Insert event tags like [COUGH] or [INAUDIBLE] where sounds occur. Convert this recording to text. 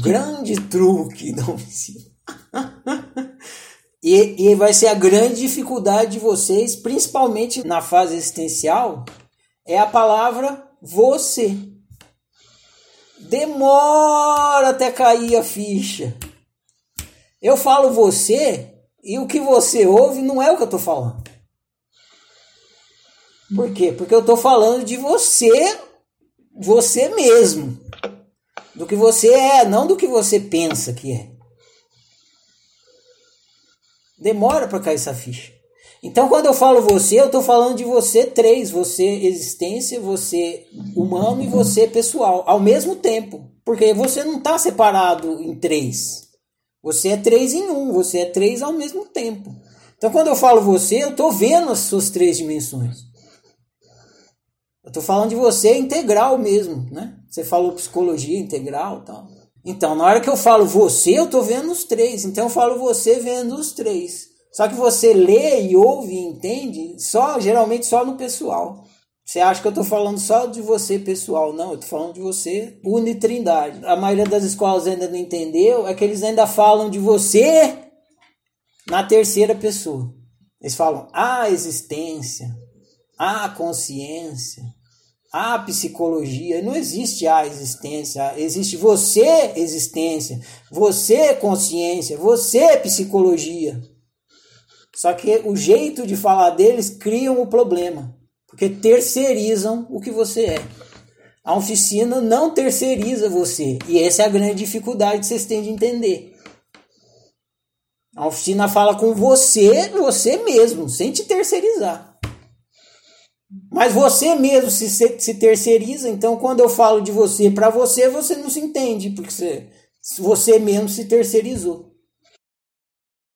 Grande truque [LAUGHS] da oficina. e, e vai ser a grande dificuldade de vocês, principalmente na fase existencial, é a palavra você. Demora até cair a ficha. Eu falo você e o que você ouve não é o que eu estou falando. Por quê? Porque eu estou falando de você, você mesmo. Do que você é, não do que você pensa que é. Demora para cair essa ficha. Então, quando eu falo você, eu estou falando de você três: você existência, você humano e você pessoal, ao mesmo tempo. Porque você não está separado em três. Você é três em um, você é três ao mesmo tempo. Então, quando eu falo você, eu estou vendo as suas três dimensões. Eu estou falando de você integral mesmo, né? Você falou psicologia integral tal. Então, na hora que eu falo você, eu estou vendo os três. Então, eu falo você vendo os três. Só que você lê e ouve e entende só geralmente só no pessoal. Você acha que eu estou falando só de você pessoal? Não, eu estou falando de você unitrindade. A maioria das escolas ainda não entendeu, é que eles ainda falam de você na terceira pessoa. Eles falam a existência, a consciência, a psicologia. Não existe a existência, existe você existência, você consciência, você psicologia. Só que o jeito de falar deles criam o problema, porque terceirizam o que você é. A oficina não terceiriza você, e essa é a grande dificuldade que vocês têm de entender. A oficina fala com você, você mesmo, sem te terceirizar. Mas você mesmo se, se terceiriza, então quando eu falo de você para você, você não se entende, porque você, você mesmo se terceirizou.